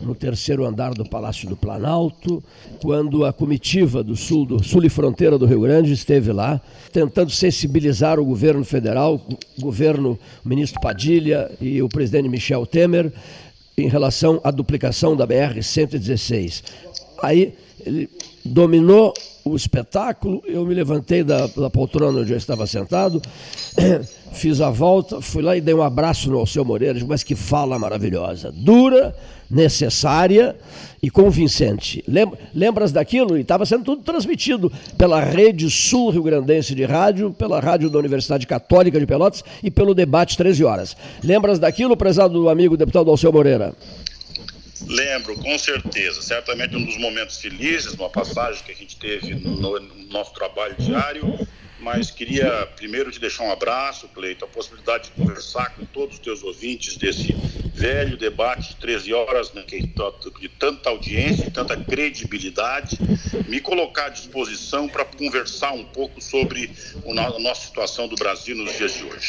no terceiro andar do Palácio do Planalto, quando a comitiva do sul, do sul e fronteira do Rio Grande esteve lá, tentando sensibilizar o governo federal, o governo, o ministro Padilha e o presidente Michel Temer em relação à duplicação da BR-116. Aí ele dominou o espetáculo, eu me levantei da, da poltrona onde eu estava sentado, fiz a volta, fui lá e dei um abraço no Alceu Moreira, mas que fala maravilhosa, dura, necessária e convincente. Lembras daquilo? E estava sendo tudo transmitido pela Rede Sul Rio Grandense de Rádio, pela Rádio da Universidade Católica de Pelotas e pelo debate 13 horas. Lembras daquilo, prezado amigo deputado Alceu Moreira? Lembro, com certeza. Certamente um dos momentos felizes, uma passagem que a gente teve no, no nosso trabalho diário. Mas queria primeiro te deixar um abraço, Cleito, a possibilidade de conversar com todos os teus ouvintes desse velho debate de 13 horas, né, de tanta audiência e tanta credibilidade, me colocar à disposição para conversar um pouco sobre a nossa situação do Brasil nos dias de hoje.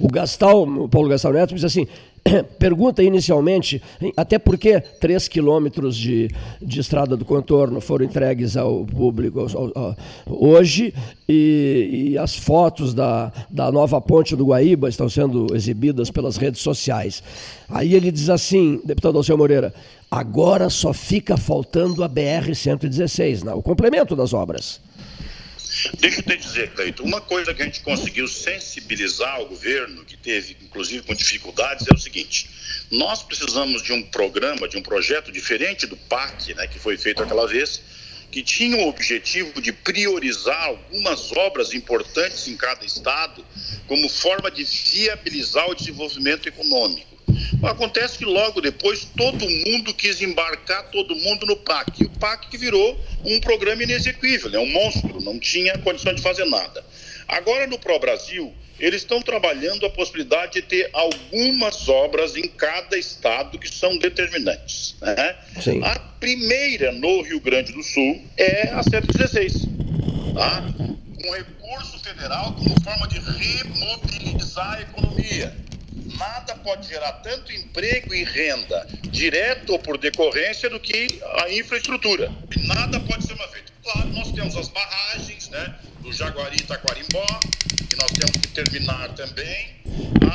O Gastal, o Paulo Gastal Neto, diz assim: pergunta inicialmente, até porque 3 quilômetros de, de estrada do contorno foram entregues ao público ao, ao, hoje e, e, as fotos da, da nova ponte do Guaíba estão sendo exibidas pelas redes sociais. Aí ele diz assim, deputado Alceu Moreira, agora só fica faltando a BR-116, o complemento das obras. Deixa eu te dizer, Cleito, uma coisa que a gente conseguiu sensibilizar o governo, que teve, inclusive, com dificuldades, é o seguinte: nós precisamos de um programa, de um projeto diferente do PAC, né, que foi feito aquela vez, que tinha o objetivo de priorizar algumas obras importantes em cada estado, como forma de viabilizar o desenvolvimento econômico. Acontece que logo depois todo mundo quis embarcar todo mundo no PAC. O PAC virou um programa inexequível, é um monstro, não tinha condição de fazer nada. Agora no Pro Brasil, eles estão trabalhando a possibilidade de ter algumas obras em cada estado que são determinantes. Né? A primeira no Rio Grande do Sul é a 116, tá? com recurso federal como forma de remobilizar a economia nada pode gerar tanto emprego e renda, direto ou por decorrência, do que a infraestrutura. Nada pode ser uma feita. Claro, nós temos as barragens, né, do Jaguari e Taquarimbó, que nós temos que terminar também,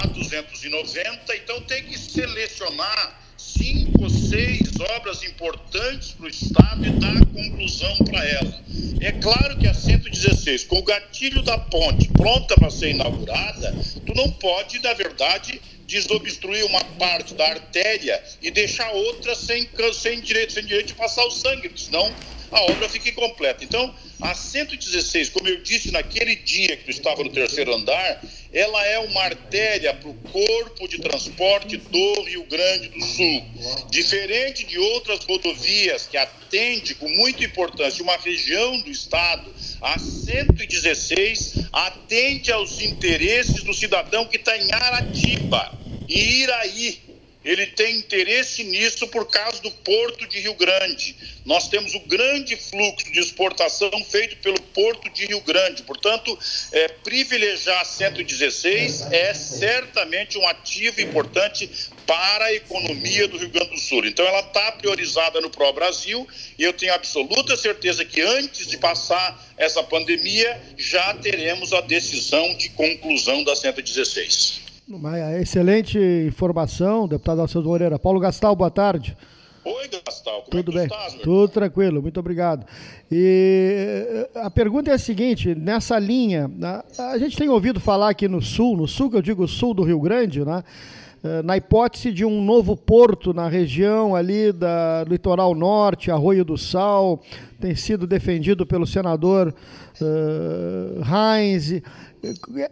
a 290, então tem que selecionar cinco seis obras importantes para o Estado e dar conclusão para ela. É claro que a 116, com o gatilho da ponte pronta para ser inaugurada, tu não pode, na verdade, desobstruir uma parte da artéria e deixar outra sem, sem, direito, sem direito de passar o sangue, senão a obra fica incompleta. Então, a 116, como eu disse naquele dia que tu estava no terceiro andar, ela é uma artéria para o corpo de transporte do Rio Grande do Sul. Diferente de outras rodovias que atende com muita importância uma região do estado, a 116 atende aos interesses do cidadão que está em Aratiba, em Iraí, ele tem interesse nisso por causa do porto de Rio Grande. Nós temos o grande fluxo de exportação feito pelo porto de Rio Grande. Portanto, é, privilegiar a 116 é certamente um ativo importante para a economia do Rio Grande do Sul. Então, ela está priorizada no Pro Brasil e eu tenho absoluta certeza que antes de passar essa pandemia já teremos a decisão de conclusão da 116. Uma excelente informação, deputado Alceu Moreira. Paulo Gastal, boa tarde. Oi, Gastal, como Tudo é bem? Estás, Tudo tranquilo, muito obrigado. E a pergunta é a seguinte, nessa linha, a gente tem ouvido falar aqui no sul, no sul que eu digo sul do Rio Grande, né? Eh, na hipótese de um novo porto na região ali da litoral norte, Arroio do Sal, tem sido defendido pelo senador uh, Heinz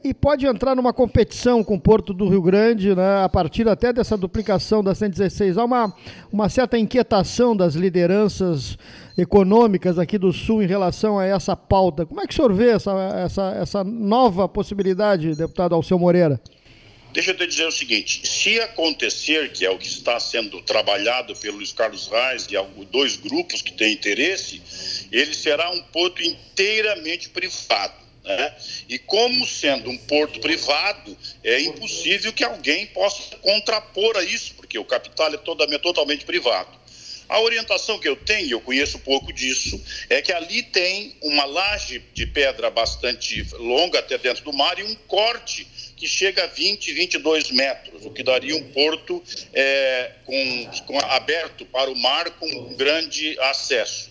e pode entrar numa competição com o Porto do Rio Grande, né, a partir até dessa duplicação da 116. Há uma, uma certa inquietação das lideranças econômicas aqui do Sul em relação a essa pauta. Como é que o senhor vê essa, essa, essa nova possibilidade, deputado Alceu Moreira? Deixa eu te dizer o seguinte: se acontecer, que é o que está sendo trabalhado pelo Luiz Carlos Reis e dois grupos que têm interesse, ele será um porto inteiramente privado. Né? E como sendo um porto privado, é impossível que alguém possa contrapor a isso, porque o capital é totalmente, totalmente privado. A orientação que eu tenho, eu conheço pouco disso, é que ali tem uma laje de pedra bastante longa até dentro do mar e um corte que chega a 20, 22 metros, o que daria um porto é, com, com, aberto para o mar com grande acesso.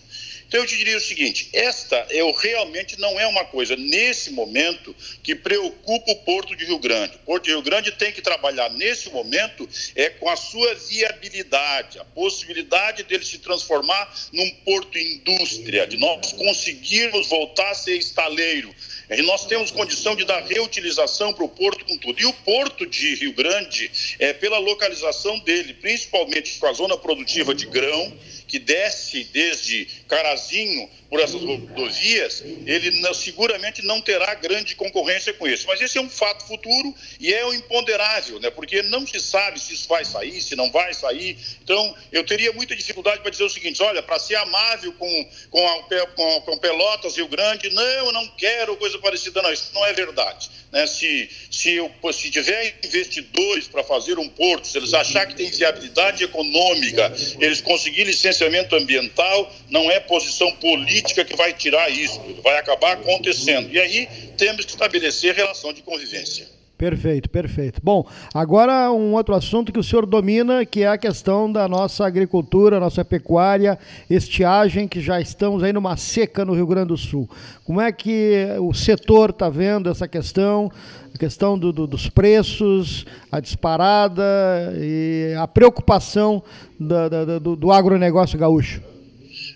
Então eu te diria o seguinte: esta eu realmente não é uma coisa nesse momento que preocupa o Porto de Rio Grande. O Porto de Rio Grande tem que trabalhar nesse momento é com a sua viabilidade, a possibilidade dele se transformar num porto indústria, de nós conseguirmos voltar a ser estaleiro. E nós temos condição de dar reutilização para o porto com tudo. E o porto de Rio Grande, é, pela localização dele, principalmente com a zona produtiva de grão, que desce desde Carazinho por essas rodovias, ele não, seguramente não terá grande concorrência com isso. Mas esse é um fato futuro e é um imponderável, né? porque não se sabe se isso vai sair, se não vai sair. Então, eu teria muita dificuldade para dizer o seguinte: olha, para ser amável com, com, a, com, com Pelotas, Rio Grande, não, eu não quero coisa parecida, não. Isso não é verdade. Né? Se, se, eu, se tiver investidores para fazer um porto, se eles achar que tem viabilidade econômica, eles conseguirem licenciamento ambiental, não é posição política que vai tirar isso, vai acabar acontecendo. E aí temos que estabelecer relação de convivência. Perfeito, perfeito. Bom, agora um outro assunto que o senhor domina, que é a questão da nossa agricultura, nossa pecuária, estiagem, que já estamos aí numa seca no Rio Grande do Sul. Como é que o setor está vendo essa questão, a questão do, do, dos preços, a disparada e a preocupação da, da, do, do agronegócio gaúcho?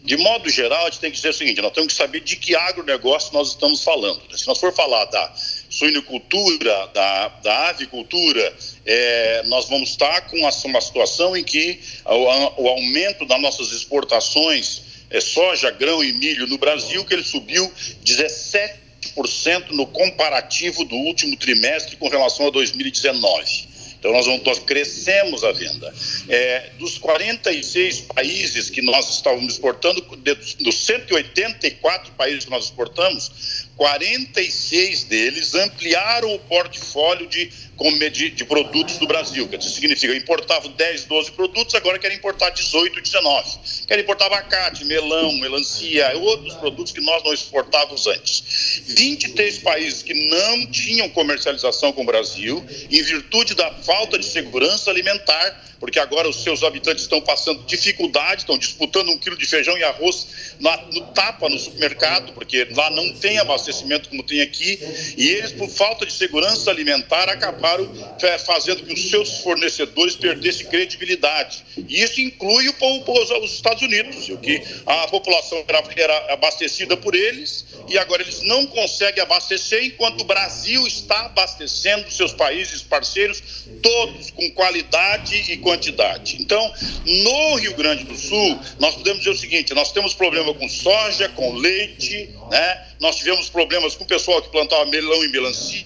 De modo geral, a gente tem que dizer o seguinte: nós temos que saber de que agronegócio nós estamos falando. Se nós for falar da suinocultura, da, da avicultura, é, nós vamos estar com uma, situação em que o, o, aumento das nossas exportações é, soja, grão e milho no Brasil, que ele subiu 17% no comparativo do último trimestre com relação a 2019. Então, nós, vamos, nós crescemos a venda. É, dos 46 países que nós estávamos exportando, dos 184 países que nós exportamos, 46 deles ampliaram o portfólio de de, de produtos do Brasil. Que significa, importavam 10, 12 produtos, agora querem importar 18, 19. Querem importar abacate, melão, melancia, outros produtos que nós não exportávamos antes. 23 países que não tinham comercialização com o Brasil, em virtude da falta de segurança alimentar, porque agora os seus habitantes estão passando dificuldade, estão disputando um quilo de feijão e arroz na, no tapa no supermercado, porque lá não tem abastecimento como tem aqui, e eles, por falta de segurança alimentar, acabaram é, fazendo que os seus fornecedores perdessem credibilidade. E isso inclui o, o, os Estados Unidos, o que a população era, era abastecida por eles, e agora eles não conseguem abastecer, enquanto o Brasil está abastecendo seus países parceiros, todos com qualidade e com quantidade. Então, no Rio Grande do Sul, nós podemos dizer o seguinte: nós temos problema com soja, com leite, né? Nós tivemos problemas com o pessoal que plantava melão e melancia,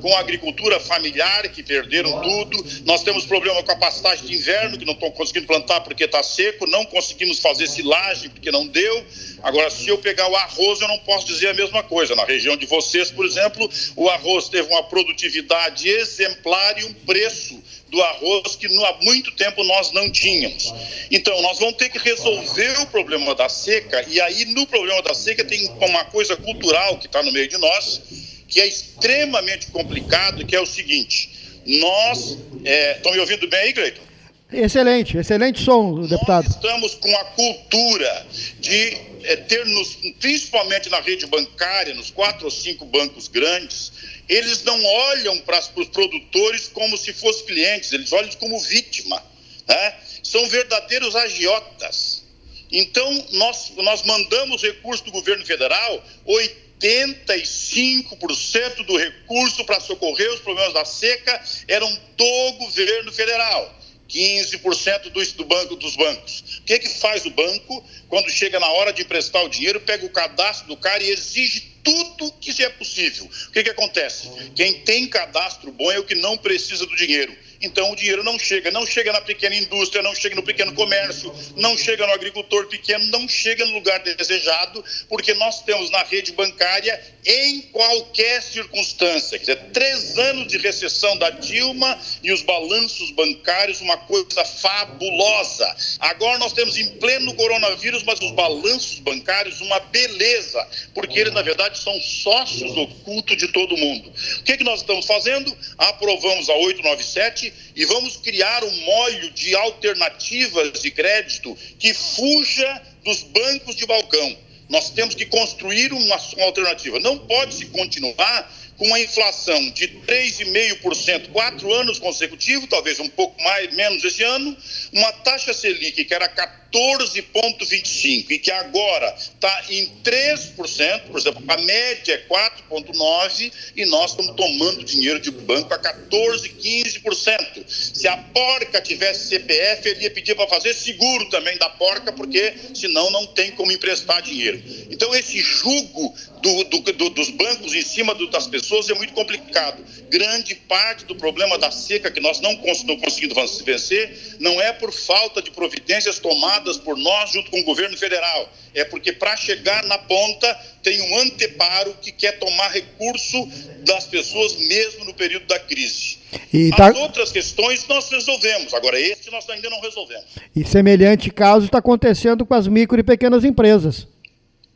com a agricultura familiar, que perderam tudo. Nós temos problema com a pastagem de inverno, que não estão conseguindo plantar porque está seco. Não conseguimos fazer silagem porque não deu. Agora, se eu pegar o arroz, eu não posso dizer a mesma coisa. Na região de vocês, por exemplo, o arroz teve uma produtividade exemplar e um preço do arroz que há muito tempo nós não tínhamos. Então, nós vamos ter que resolver o problema da seca, e aí no problema da seca tem uma coisa cultural que está no meio de nós, que é extremamente complicado, que é o seguinte: nós. É, estão me ouvindo bem aí, Cleiton? Excelente, excelente som, deputado. Nós estamos com a cultura de é, ter, nos, principalmente na rede bancária, nos quatro ou cinco bancos grandes, eles não olham para os produtores como se fossem clientes, eles olham como vítima. Né? São verdadeiros agiotas. Então, nós, nós mandamos recursos do governo federal, 85% do recurso para socorrer os problemas da seca eram do governo federal. 15% do, do banco dos bancos. O que, é que faz o banco quando chega na hora de emprestar o dinheiro, pega o cadastro do cara e exige tudo que é possível. O que, que acontece? Quem tem cadastro bom é o que não precisa do dinheiro. Então o dinheiro não chega. Não chega na pequena indústria, não chega no pequeno comércio, não chega no agricultor pequeno, não chega no lugar desejado, porque nós temos na rede bancária, em qualquer circunstância, quer dizer, três anos de recessão da Dilma e os balanços bancários, uma coisa fabulosa. Agora nós temos em pleno coronavírus, mas os balanços bancários, uma beleza, porque eles, na verdade, são sócios ocultos de todo mundo. O que, que nós estamos fazendo? Aprovamos a 897 e vamos criar um molho de alternativas de crédito que fuja dos bancos de balcão. Nós temos que construir uma, uma alternativa. Não pode se continuar com uma inflação de 3,5%, quatro anos consecutivos, talvez um pouco mais, menos esse ano, uma taxa Selic que era 14,25% e que agora está em 3%, por exemplo, a média é 4,9% e nós estamos tomando dinheiro de banco a 14%, 15%. Se a porca tivesse CPF, ele ia pedir para fazer seguro também da porca, porque senão não tem como emprestar dinheiro. Então, esse jugo do, do, do, dos bancos em cima das pessoas é muito complicado. Grande parte do problema da seca que nós não, não conseguimos vencer não é por falta de providências tomadas por nós junto com o governo federal. É porque para chegar na ponta tem um anteparo que quer tomar recurso das pessoas mesmo no período da crise. E tá... As outras questões nós resolvemos, agora este nós ainda não resolvemos. E semelhante caso está acontecendo com as micro e pequenas empresas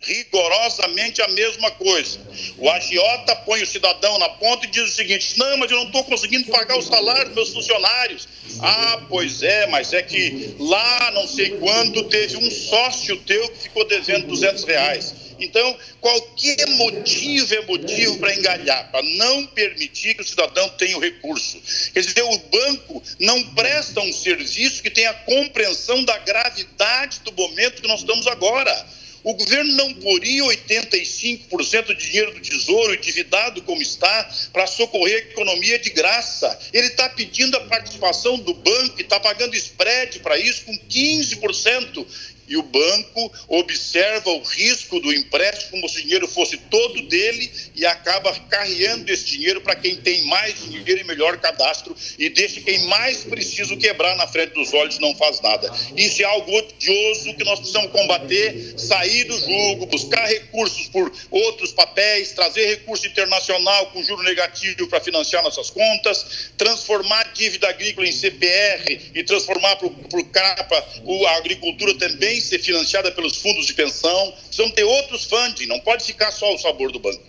rigorosamente a mesma coisa. O agiota põe o cidadão na ponta e diz o seguinte: não, mas eu não estou conseguindo pagar o salário dos meus funcionários. Ah, pois é, mas é que lá não sei quando teve um sócio teu que ficou devendo 200 reais. Então, qualquer motivo é motivo para engalhar, para não permitir que o cidadão tenha o recurso. Quer dizer, o banco não presta um serviço que tenha compreensão da gravidade do momento que nós estamos agora. O governo não poria 85% de dinheiro do tesouro endividado como está para socorrer a economia de graça. Ele está pedindo a participação do banco está pagando spread para isso com 15% e o banco observa o risco do empréstimo como se o dinheiro fosse todo dele e acaba carreando esse dinheiro para quem tem mais dinheiro e melhor cadastro e deixa quem mais precisa quebrar na frente dos olhos não faz nada. Isso é algo odioso que nós precisamos combater, sair do jogo, buscar recursos por outros papéis, trazer recurso internacional com juro negativo para financiar nossas contas, transformar a dívida agrícola em CPR e transformar para o CAPA a agricultura também também ser financiada pelos fundos de pensão. Precisamos ter outros funding, não pode ficar só o sabor do banco.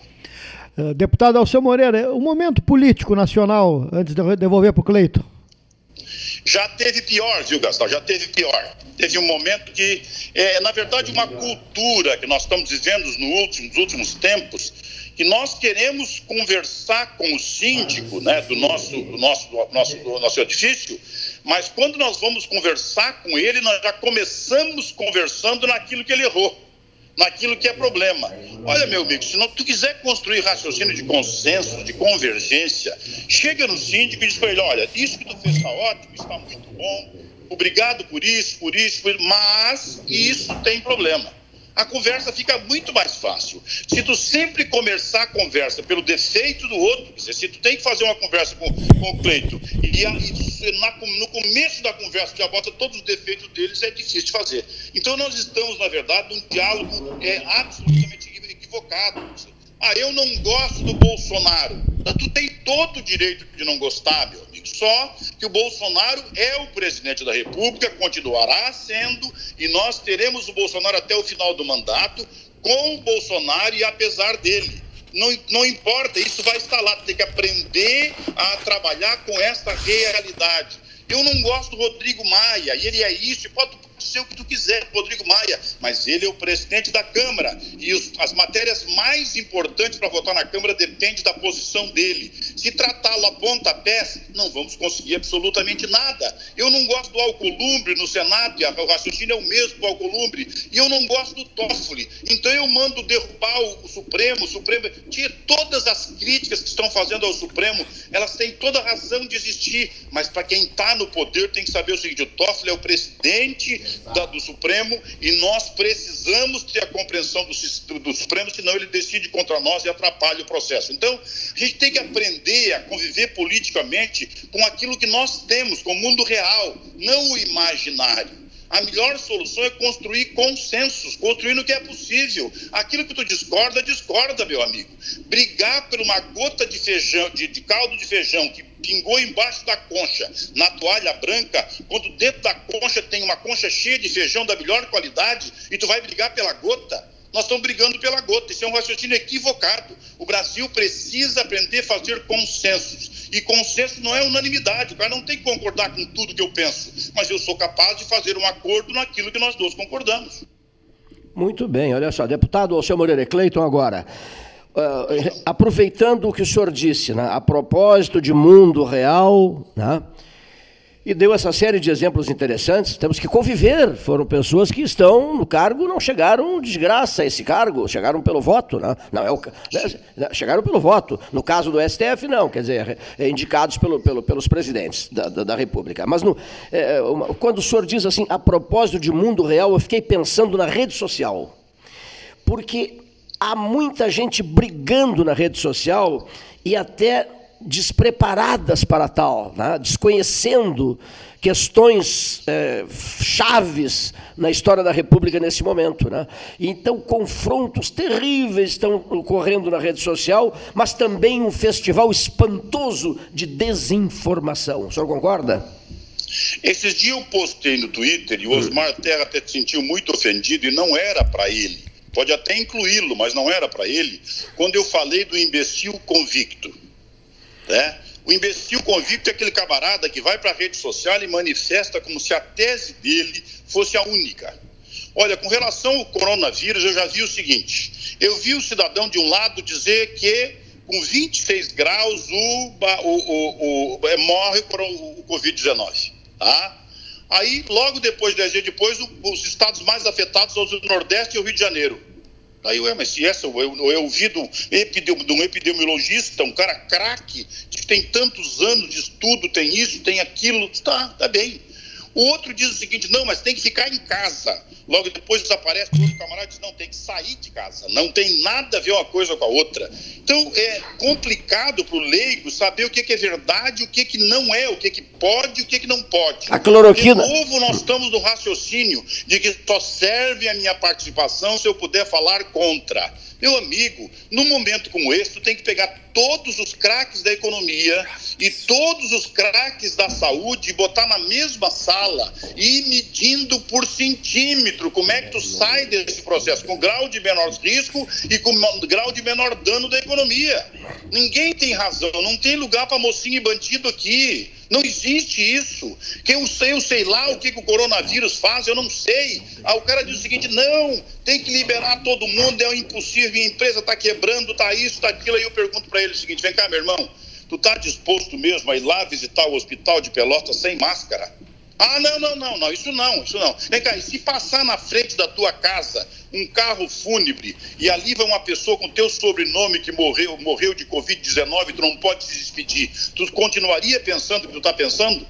Uh, deputado Alceu Moreira, o momento político nacional, antes de devolver para o Cleito. Já teve pior, viu, Gastão? Já teve pior. Teve um momento que, é, na verdade, uma cultura que nós estamos vivendo nos últimos, nos últimos tempos, que nós queremos conversar com o síndico né, do, nosso, do, nosso, do, nosso, do nosso edifício, mas quando nós vamos conversar com ele, nós já começamos conversando naquilo que ele errou, naquilo que é problema. Olha, meu amigo, se não, tu quiser construir raciocínio de consenso, de convergência, chega no síndico e diz para ele: olha, isso que tu fez está ótimo, está muito bom, obrigado por isso, por isso, por isso mas isso tem problema a conversa fica muito mais fácil. Se tu sempre começar a conversa pelo defeito do outro, dizer, se tu tem que fazer uma conversa com, com o Cleito e, a, e na, no começo da conversa já bota todos os defeitos deles, é difícil de fazer. Então nós estamos, na verdade, num diálogo é, absolutamente equivocado. Ah, eu não gosto do Bolsonaro. Tu tem todo o direito de não gostar, meu. Só que o Bolsonaro é o presidente da República, continuará sendo, e nós teremos o Bolsonaro até o final do mandato, com o Bolsonaro e apesar dele. Não, não importa, isso vai estar lá. Tem que aprender a trabalhar com esta realidade. Eu não gosto do Rodrigo Maia, e ele é isso, pode ser o que tu quiser, Rodrigo Maia, mas ele é o presidente da Câmara e os, as matérias mais importantes para votar na Câmara dependem da posição dele. Se tratá-lo a pontapés, não vamos conseguir absolutamente nada. Eu não gosto do Alcolumbre no Senado, e o raciocínio é o mesmo do Alcolumbre, e eu não gosto do Toffoli. Então eu mando derrubar o, Supremo, o Supremo. Tira todas as críticas que estão fazendo ao Supremo, elas têm toda razão de existir, mas para quem está no poder tem que saber o seguinte: o Toffoli é o presidente da, do Supremo e nós precisamos ter a compreensão do, do Supremo, senão ele decide contra nós e atrapalha o processo. Então, a gente tem que aprender aprender a conviver politicamente com aquilo que nós temos, com o mundo real, não o imaginário. A melhor solução é construir consensos, construir no que é possível. Aquilo que tu discorda, discorda, meu amigo. Brigar por uma gota de feijão, de, de caldo de feijão que pingou embaixo da concha, na toalha branca, quando dentro da concha tem uma concha cheia de feijão da melhor qualidade, e tu vai brigar pela gota nós estamos brigando pela gota. Isso é um raciocínio equivocado. O Brasil precisa aprender a fazer consensos. E consenso não é unanimidade. O cara não tem que concordar com tudo que eu penso. Mas eu sou capaz de fazer um acordo naquilo que nós dois concordamos. Muito bem, olha só. Deputado Alceu Moreira Cleiton, agora. Uh, aproveitando o que o senhor disse, né, a propósito de mundo real, né, e deu essa série de exemplos interessantes. Temos que conviver. Foram pessoas que estão no cargo, não chegaram de graça a esse cargo, chegaram pelo voto. Né? Não, é o, né? Chegaram pelo voto. No caso do STF, não, quer dizer, é, indicados pelo, pelo, pelos presidentes da, da, da República. Mas no, é, uma, quando o senhor diz assim, a propósito de mundo real, eu fiquei pensando na rede social. Porque há muita gente brigando na rede social e até despreparadas para tal, né? desconhecendo questões é, chaves na história da República nesse momento. Né? Então, confrontos terríveis estão ocorrendo na rede social, mas também um festival espantoso de desinformação. O senhor concorda? Esses dias eu postei no Twitter e o Osmar Terra até se sentiu muito ofendido e não era para ele. Pode até incluí-lo, mas não era para ele. Quando eu falei do imbecil convicto. Né? O imbecil convicto é aquele camarada que vai para a rede social e manifesta como se a tese dele fosse a única. Olha, com relação ao coronavírus, eu já vi o seguinte: eu vi o cidadão de um lado dizer que com 26 graus o, o, o, o é, morre para o Covid-19. Tá? Aí, logo depois, 10 dias depois, os estados mais afetados são o Nordeste e o Rio de Janeiro. Aí, ué, mas essa, eu, eu ouvi de um, de um epidemiologista, um cara craque, que tem tantos anos de estudo, tem isso, tem aquilo, tá, tá bem. O outro diz o seguinte: não, mas tem que ficar em casa. Logo depois desaparece o outro camarada e diz: não, tem que sair de casa. Não tem nada a ver uma coisa com a outra. Então é complicado para o leigo saber o que, que, é verdade, o que, que não é, o que, que pode e o que, que não pode. A cloroquina. De novo, nós estamos no raciocínio de que só serve a minha participação se eu puder falar contra. Meu amigo, num momento como esse, tu tem que pegar todos os craques da economia e todos os craques da saúde botar na mesma sala e ir medindo por centímetro como é que tu sai desse processo, com grau de menor risco e com grau de menor dano da economia. Ninguém tem razão, não tem lugar para mocinho e bandido aqui. Não existe isso. Que eu sei, eu sei lá o que, que o coronavírus faz, eu não sei. Ah, o cara diz o seguinte: não, tem que liberar todo mundo, é impossível, a empresa está quebrando, está isso, está aquilo. Aí eu pergunto para ele o seguinte: vem cá, meu irmão, tu está disposto mesmo a ir lá visitar o hospital de Pelotas sem máscara? Ah, não, não, não, não, isso não, isso não. Vem cá, e se passar na frente da tua casa um carro fúnebre e ali vai uma pessoa com teu sobrenome que morreu, morreu de Covid-19, tu não pode se despedir, tu continuaria pensando o que tu está pensando?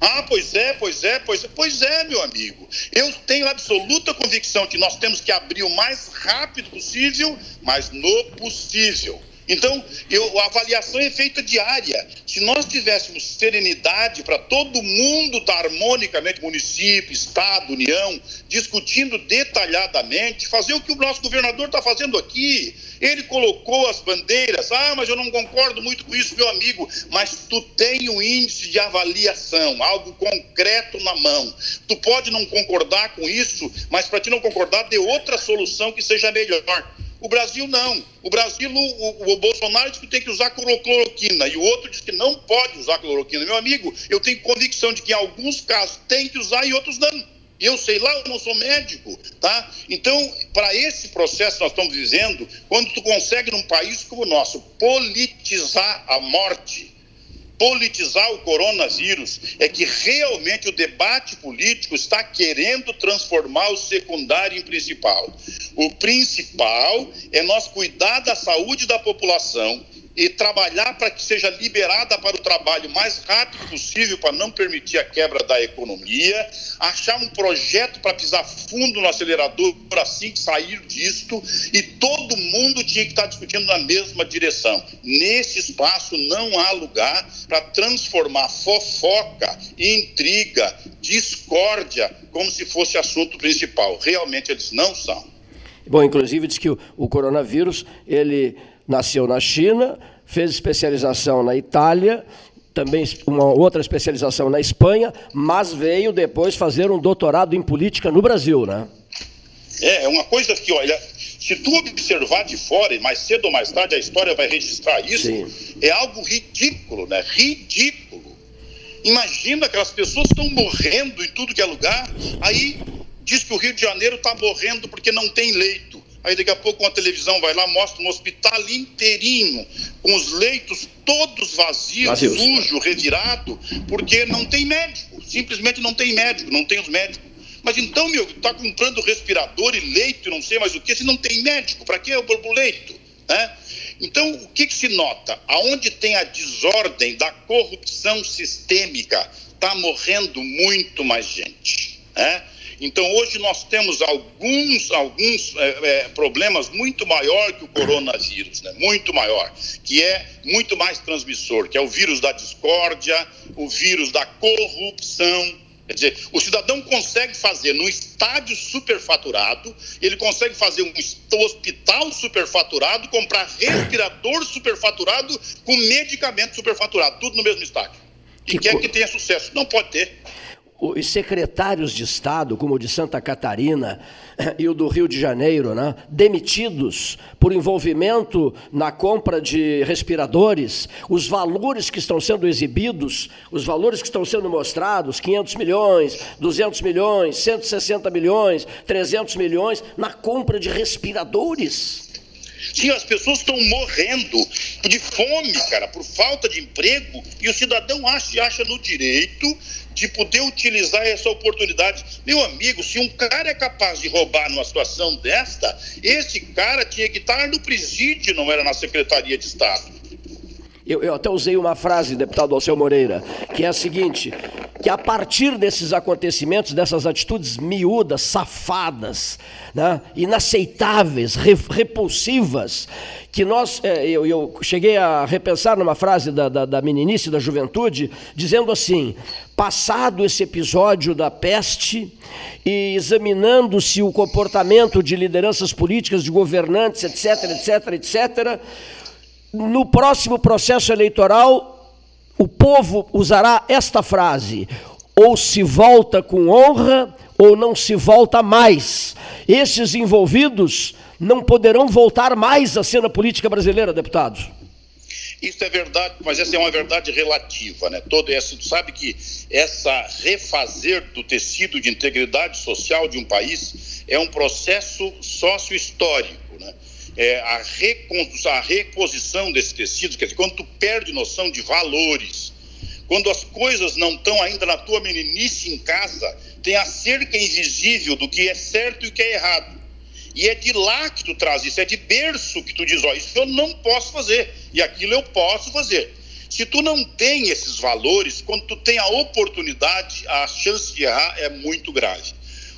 Ah, pois é, pois é, pois é, pois é, meu amigo. Eu tenho absoluta convicção que nós temos que abrir o mais rápido possível, mas no possível. Então, eu, a avaliação é feita diária. Se nós tivéssemos serenidade para todo mundo estar harmonicamente, município, Estado, União, discutindo detalhadamente, fazer o que o nosso governador está fazendo aqui. Ele colocou as bandeiras, ah, mas eu não concordo muito com isso, meu amigo. Mas tu tem um índice de avaliação, algo concreto na mão. Tu pode não concordar com isso, mas para ti não concordar, dê outra solução que seja melhor. O Brasil não. O Brasil, o, o, Bolsonaro diz que tem que usar cloroquina e o outro diz que não pode usar cloroquina. Meu amigo, eu tenho convicção de que em alguns casos tem que usar e outros não. Eu sei lá, eu não sou médico, tá? Então, para esse processo que nós estamos vivendo, quando tu consegue num país como o nosso politizar a morte, politizar o coronavírus é que realmente o debate político está querendo transformar o secundário em principal. O principal é nós cuidar da saúde da população, e trabalhar para que seja liberada para o trabalho mais rápido possível para não permitir a quebra da economia, achar um projeto para pisar fundo no acelerador assim que sair disto e todo mundo tinha que estar discutindo na mesma direção. Nesse espaço não há lugar para transformar fofoca, intriga, discórdia como se fosse assunto principal. Realmente eles não são. Bom, inclusive diz que o, o coronavírus ele nasceu na China, fez especialização na Itália, também uma outra especialização na Espanha, mas veio depois fazer um doutorado em política no Brasil, né? É, é uma coisa que, olha, se tu observar de fora, e mais cedo ou mais tarde a história vai registrar isso, Sim. é algo ridículo, né? Ridículo. Imagina aquelas pessoas estão morrendo em tudo que é lugar, aí diz que o Rio de Janeiro está morrendo porque não tem leito. Aí daqui a pouco uma televisão vai lá, mostra um hospital inteirinho, com os leitos todos vazios, Vazios. sujo, revirado, porque não tem médico. Simplesmente não tem médico, não tem os médicos. Mas então, meu, está comprando respirador e leito e não sei mais o que, se não tem médico, para que o leito? Né? Então, o que, que se nota? Aonde tem a desordem da corrupção sistêmica, está morrendo muito mais gente. Né? Então, hoje nós temos alguns, alguns é, é, problemas muito maior que o coronavírus, né? muito maior, que é muito mais transmissor, que é o vírus da discórdia, o vírus da corrupção. Quer dizer, o cidadão consegue fazer num estádio superfaturado, ele consegue fazer um hospital superfaturado, comprar respirador superfaturado com medicamento superfaturado, tudo no mesmo estádio. E que quer co... que tenha sucesso. Não pode ter os secretários de Estado, como o de Santa Catarina e o do Rio de Janeiro, né, demitidos por envolvimento na compra de respiradores, os valores que estão sendo exibidos, os valores que estão sendo mostrados, 500 milhões, 200 milhões, 160 milhões, 300 milhões, na compra de respiradores. Sim, as pessoas estão morrendo de fome, cara, por falta de emprego, e o cidadão acha, acha no direito de poder utilizar essa oportunidade. Meu amigo, se um cara é capaz de roubar numa situação desta, esse cara tinha que estar no presídio, não era na Secretaria de Estado. Eu, eu, até usei uma frase, deputado Alceu Moreira, que é a seguinte: que a partir desses acontecimentos, dessas atitudes miúdas, safadas, né, inaceitáveis, repulsivas, que nós, é, eu, eu, cheguei a repensar numa frase da, da, da meninice, da juventude, dizendo assim: passado esse episódio da peste e examinando-se o comportamento de lideranças políticas, de governantes, etc, etc, etc, no próximo processo eleitoral, o povo usará esta frase: ou se volta com honra, ou não se volta mais. Esses envolvidos não poderão voltar mais à cena política brasileira, deputados. Isso é verdade, mas essa é uma verdade relativa, né? Todo essa, sabe que essa refazer do tecido de integridade social de um país é um processo sócio-histórico, né? É, a, a reposição desse tecido, quer dizer, quando tu perde noção de valores, quando as coisas não estão ainda na tua meninice em casa, tem a cerca invisível do que é certo e o que é errado. E é de lá que tu traz isso, é de berço que tu diz, ó, isso eu não posso fazer, e aquilo eu posso fazer. Se tu não tem esses valores, quando tu tem a oportunidade, a chance de errar é muito grave.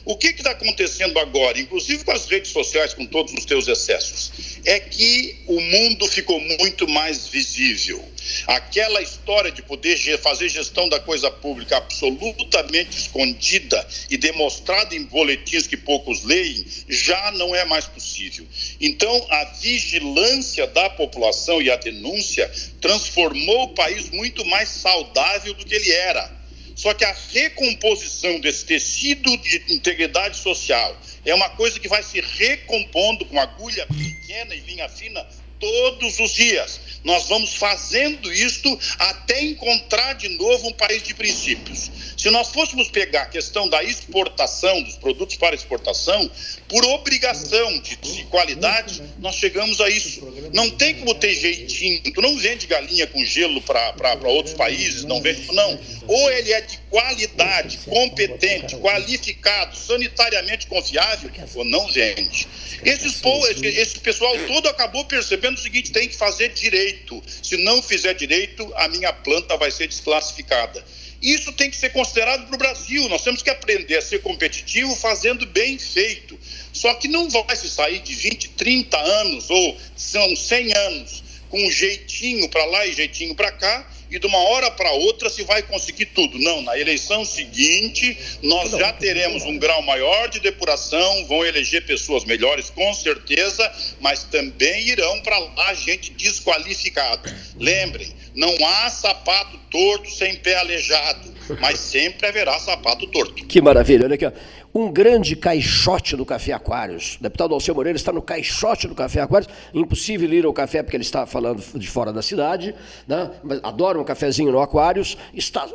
O que está acontecendo agora, inclusive com as redes sociais, com todos os teus excessos, é que o mundo ficou muito mais visível. Aquela história de poder fazer gestão da coisa pública absolutamente escondida e demonstrada em boletins que poucos leem, já não é mais possível. Então, a vigilância da população e a denúncia transformou o país muito mais saudável do que ele era. Só que a recomposição desse tecido de integridade social é uma coisa que vai se recompondo com agulha pequena e linha fina todos os dias. Nós vamos fazendo isto até encontrar de novo um país de princípios. Se nós fôssemos pegar a questão da exportação, dos produtos para exportação, por obrigação de, de qualidade, nós chegamos a isso. Não tem como ter jeitinho. Tu não vende galinha com gelo para outros países, não vende. Não. Ou ele é de qualidade, competente, qualificado, sanitariamente confiável, ou não vende. Esses, esse pessoal todo acabou percebendo apenas o seguinte: tem que fazer direito. Se não fizer direito, a minha planta vai ser desclassificada. Isso tem que ser considerado para o Brasil. Nós temos que aprender a ser competitivo fazendo bem feito. Só que não vai se sair de 20, 30 anos ou são 100 anos com um jeitinho para lá e jeitinho para cá e de uma hora para outra se vai conseguir tudo. Não, na eleição seguinte nós já teremos um grau maior de depuração, vão eleger pessoas melhores com certeza, mas também irão para lá gente desqualificada. Lembrem, não há sapato torto sem pé aleijado, mas sempre haverá sapato torto. Que maravilha, olha aqui. Ó um grande caixote do Café Aquários. O deputado Alceu Moreira está no caixote do Café Aquários. Impossível ir ao café porque ele está falando de fora da cidade. Né? Mas adora um cafezinho no Aquários. Está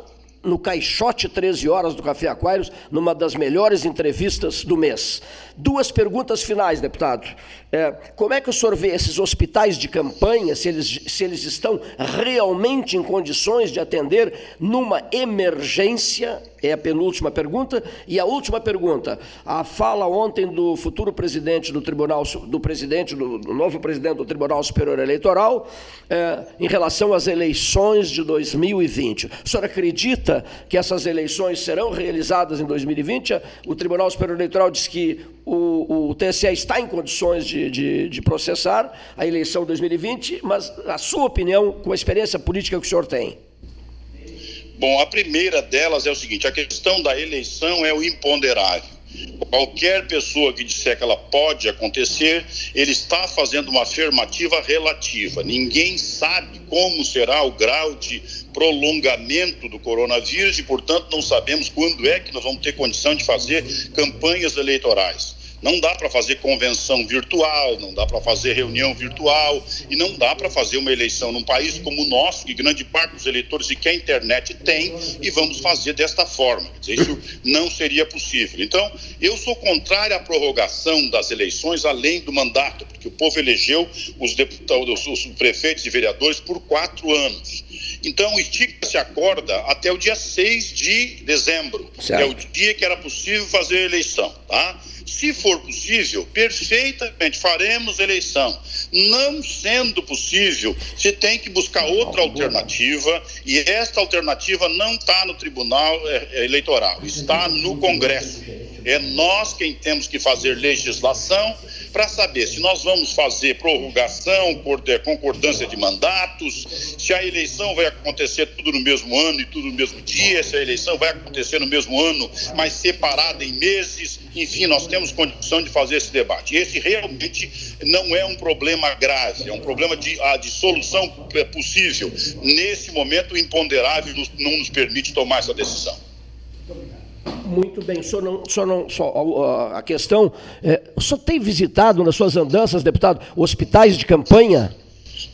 no Caixote 13 Horas do Café Aquários, numa das melhores entrevistas do mês. Duas perguntas finais, deputado. É, como é que o senhor vê esses hospitais de campanha, se eles, se eles estão realmente em condições de atender numa emergência? É a penúltima pergunta. E a última pergunta, a fala ontem do futuro presidente do Tribunal, do presidente, do, do novo presidente do Tribunal Superior Eleitoral, é, em relação às eleições de 2020. O senhor acredita que essas eleições serão realizadas em 2020? O Tribunal Superior Eleitoral diz que o, o TSE está em condições de, de, de, processar a eleição 2020, mas a sua opinião, com a experiência política que o senhor tem. Bom, a primeira delas é o seguinte: a questão da eleição é o imponderável. Qualquer pessoa que disser que ela pode acontecer, ele está fazendo uma afirmativa relativa. Ninguém sabe como será o grau de prolongamento do coronavírus e, portanto, não sabemos quando é que nós vamos ter condição de fazer campanhas eleitorais. Não dá para fazer convenção virtual, não dá para fazer reunião virtual e não dá para fazer uma eleição num país como o nosso, que grande parte dos eleitores e que a internet tem, e vamos fazer desta forma. Isso não seria possível. Então, eu sou contrário à prorrogação das eleições além do mandato, porque o povo elegeu os deputados, os prefeitos e vereadores por quatro anos. Então, estica-se a corda até o dia 6 de dezembro, certo. que é o dia que era possível fazer a eleição, tá? Se for possível, perfeitamente faremos eleição. Não sendo possível, se tem que buscar outra alternativa e esta alternativa não está no Tribunal é, Eleitoral, está no Congresso. É nós quem temos que fazer legislação para saber se nós vamos fazer prorrogação, concordância de mandatos, se a eleição vai acontecer tudo no mesmo ano e tudo no mesmo dia, se a eleição vai acontecer no mesmo ano, mas separada em meses. Enfim, nós temos condição de fazer esse debate. Esse realmente não é um problema grave, é um problema de, ah, de solução possível. Nesse momento, o imponderável não nos permite tomar essa decisão. Muito bem, só não, só não, só a questão, é, o senhor tem visitado nas suas andanças, deputado, hospitais de campanha?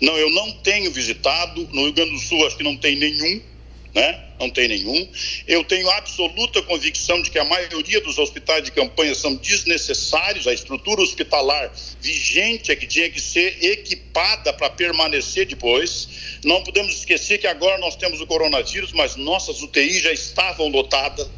Não, eu não tenho visitado, no Rio Grande do Sul acho que não tem nenhum, né? Não tem nenhum. Eu tenho absoluta convicção de que a maioria dos hospitais de campanha são desnecessários, a estrutura hospitalar vigente é que tinha que ser equipada para permanecer depois. Não podemos esquecer que agora nós temos o coronavírus, mas nossas UTIs já estavam lotadas.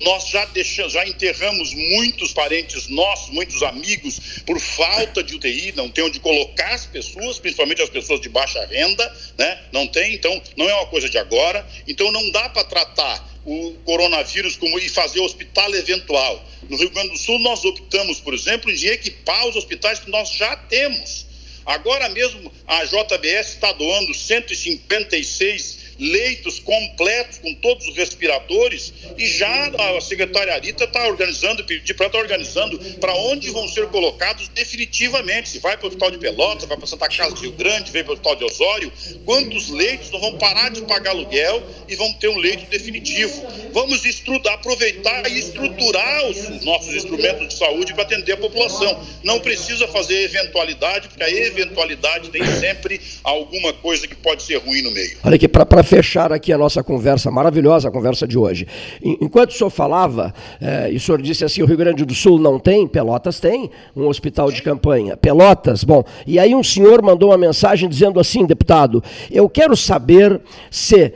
Nós já deixamos, já enterramos muitos parentes nossos, muitos amigos, por falta de UTI, não tem onde colocar as pessoas, principalmente as pessoas de baixa renda, né? Não tem, então não é uma coisa de agora. Então não dá para tratar o coronavírus como e fazer hospital eventual. No Rio Grande do Sul, nós optamos, por exemplo, em equipar os hospitais que nós já temos. Agora mesmo, a JBS está doando 156 leitos completos com todos os respiradores e já a secretária Arita está organizando, pedir para estar organizando para onde vão ser colocados definitivamente. Se vai para o Hospital de Pelotas, vai para Santa Casa do Rio Grande, vem para o Hospital de Osório, quantos leitos não vão parar de pagar aluguel e vão ter um leito definitivo. Vamos estudar, aproveitar e estruturar os nossos instrumentos de saúde para atender a população. Não precisa fazer eventualidade, porque a eventualidade tem sempre alguma coisa que pode ser ruim no meio. Olha aqui, para fechar aqui a nossa conversa, maravilhosa conversa de hoje. Enquanto o senhor falava, é, e o senhor disse assim: o Rio Grande do Sul não tem, Pelotas tem um hospital de campanha. Pelotas, bom. E aí um senhor mandou uma mensagem dizendo assim, deputado, eu quero saber se,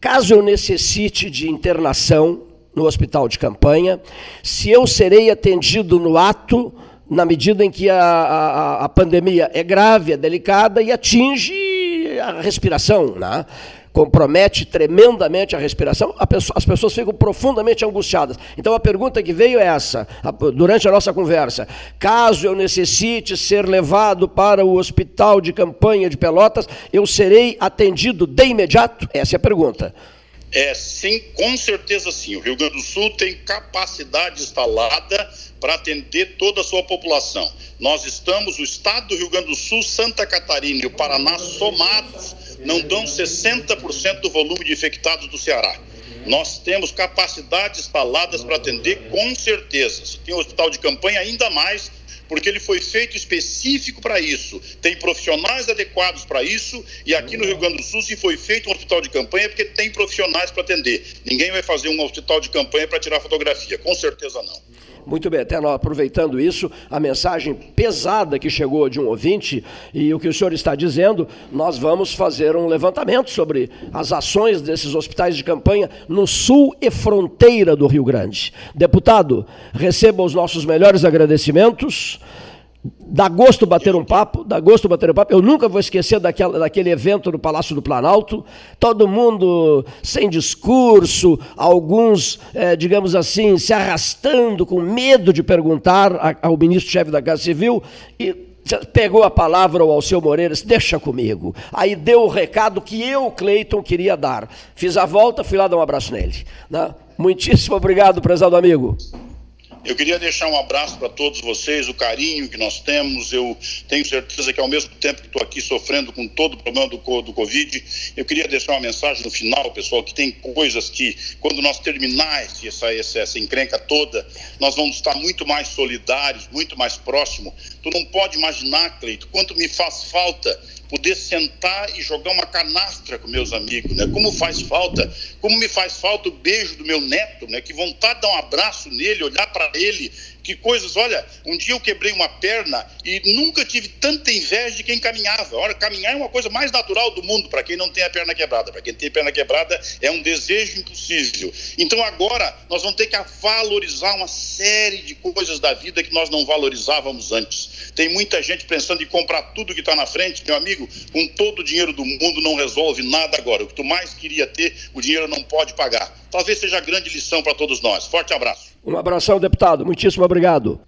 caso eu necessite de internação no hospital de campanha, se eu serei atendido no ato na medida em que a, a, a pandemia é grave, é delicada e atinge a respiração, né? Compromete tremendamente a respiração, a pessoa, as pessoas ficam profundamente angustiadas. Então a pergunta que veio é essa, durante a nossa conversa: caso eu necessite ser levado para o hospital de campanha de Pelotas, eu serei atendido de imediato? Essa é a pergunta. É, sim, com certeza sim. O Rio Grande do Sul tem capacidade instalada para atender toda a sua população. Nós estamos, o estado do Rio Grande do Sul, Santa Catarina e o Paraná somados não dão 60% do volume de infectados do Ceará. Nós temos capacidades instaladas para atender com certeza. Tem um hospital de campanha, ainda mais, porque ele foi feito específico para isso. Tem profissionais adequados para isso, e aqui no Rio Grande do Sul, se foi feito um hospital de campanha, porque tem profissionais para atender. Ninguém vai fazer um hospital de campanha para tirar fotografia, com certeza não. Muito bem, até aproveitando isso, a mensagem pesada que chegou de um ouvinte e o que o senhor está dizendo, nós vamos fazer um levantamento sobre as ações desses hospitais de campanha no sul e fronteira do Rio Grande. Deputado, receba os nossos melhores agradecimentos. Dá gosto bater um papo, dá gosto bater um papo. Eu nunca vou esquecer daquela, daquele evento no Palácio do Planalto. Todo mundo sem discurso, alguns, é, digamos assim, se arrastando com medo de perguntar ao ministro-chefe da Casa Civil. E pegou a palavra ao Alceu Moreira disse, deixa comigo. Aí deu o recado que eu, Cleiton, queria dar. Fiz a volta, fui lá dar um abraço nele. Né? Muitíssimo obrigado, prezado amigo. Eu queria deixar um abraço para todos vocês, o carinho que nós temos. Eu tenho certeza que, ao mesmo tempo que estou aqui sofrendo com todo o problema do, do Covid, eu queria deixar uma mensagem no final, pessoal, que tem coisas que, quando nós terminar essa, essa, essa encrenca toda, nós vamos estar muito mais solidários, muito mais próximos. Tu não pode imaginar, Cleito, quanto me faz falta poder sentar e jogar uma canastra com meus amigos, né? Como faz falta, como me faz falta o beijo do meu neto, né? Que vontade de dar um abraço nele, olhar para ele que coisas, olha, um dia eu quebrei uma perna e nunca tive tanta inveja de quem caminhava. Olha, caminhar é uma coisa mais natural do mundo para quem não tem a perna quebrada. Para quem tem a perna quebrada é um desejo impossível. Então agora nós vamos ter que valorizar uma série de coisas da vida que nós não valorizávamos antes. Tem muita gente pensando em comprar tudo que está na frente, meu amigo, com todo o dinheiro do mundo não resolve nada agora. O que tu mais queria ter, o dinheiro não pode pagar. Talvez seja grande lição para todos nós. Forte abraço. Um abração, deputado. Muitíssimo obrigado.